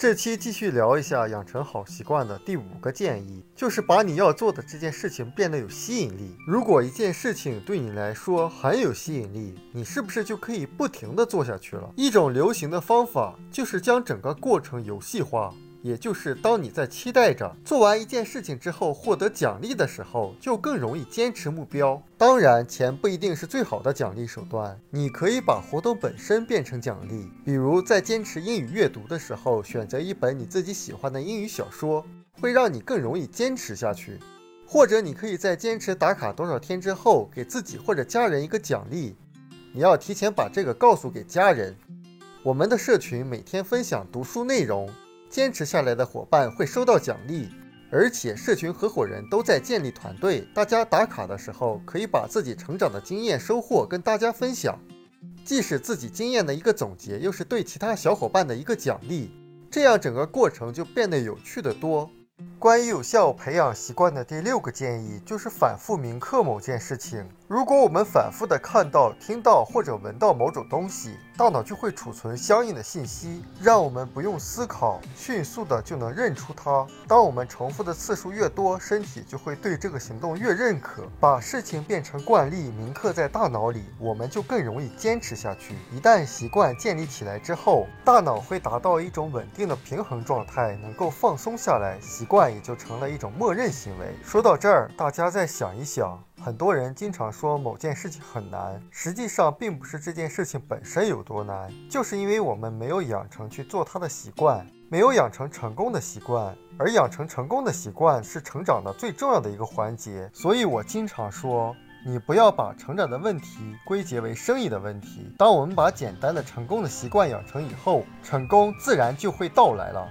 这期继续聊一下养成好习惯的第五个建议，就是把你要做的这件事情变得有吸引力。如果一件事情对你来说很有吸引力，你是不是就可以不停地做下去了？一种流行的方法就是将整个过程游戏化。也就是当你在期待着做完一件事情之后获得奖励的时候，就更容易坚持目标。当然，钱不一定是最好的奖励手段，你可以把活动本身变成奖励，比如在坚持英语阅读的时候，选择一本你自己喜欢的英语小说，会让你更容易坚持下去。或者，你可以在坚持打卡多少天之后，给自己或者家人一个奖励。你要提前把这个告诉给家人。我们的社群每天分享读书内容。坚持下来的伙伴会收到奖励，而且社群合伙人都在建立团队。大家打卡的时候，可以把自己成长的经验收获跟大家分享，既是自己经验的一个总结，又是对其他小伙伴的一个奖励。这样整个过程就变得有趣的多。关于有效培养习惯的第六个建议，就是反复铭刻某件事情。如果我们反复的看到、听到或者闻到某种东西，大脑就会储存相应的信息，让我们不用思考，迅速的就能认出它。当我们重复的次数越多，身体就会对这个行动越认可。把事情变成惯例，铭刻在大脑里，我们就更容易坚持下去。一旦习惯建立起来之后，大脑会达到一种稳定的平衡状态，能够放松下来，习惯也就成了一种默认行为。说到这儿，大家再想一想。很多人经常说某件事情很难，实际上并不是这件事情本身有多难，就是因为我们没有养成去做它的习惯，没有养成成功的习惯。而养成成功的习惯是成长的最重要的一个环节。所以我经常说，你不要把成长的问题归结为生意的问题。当我们把简单的成功的习惯养成以后，成功自然就会到来了。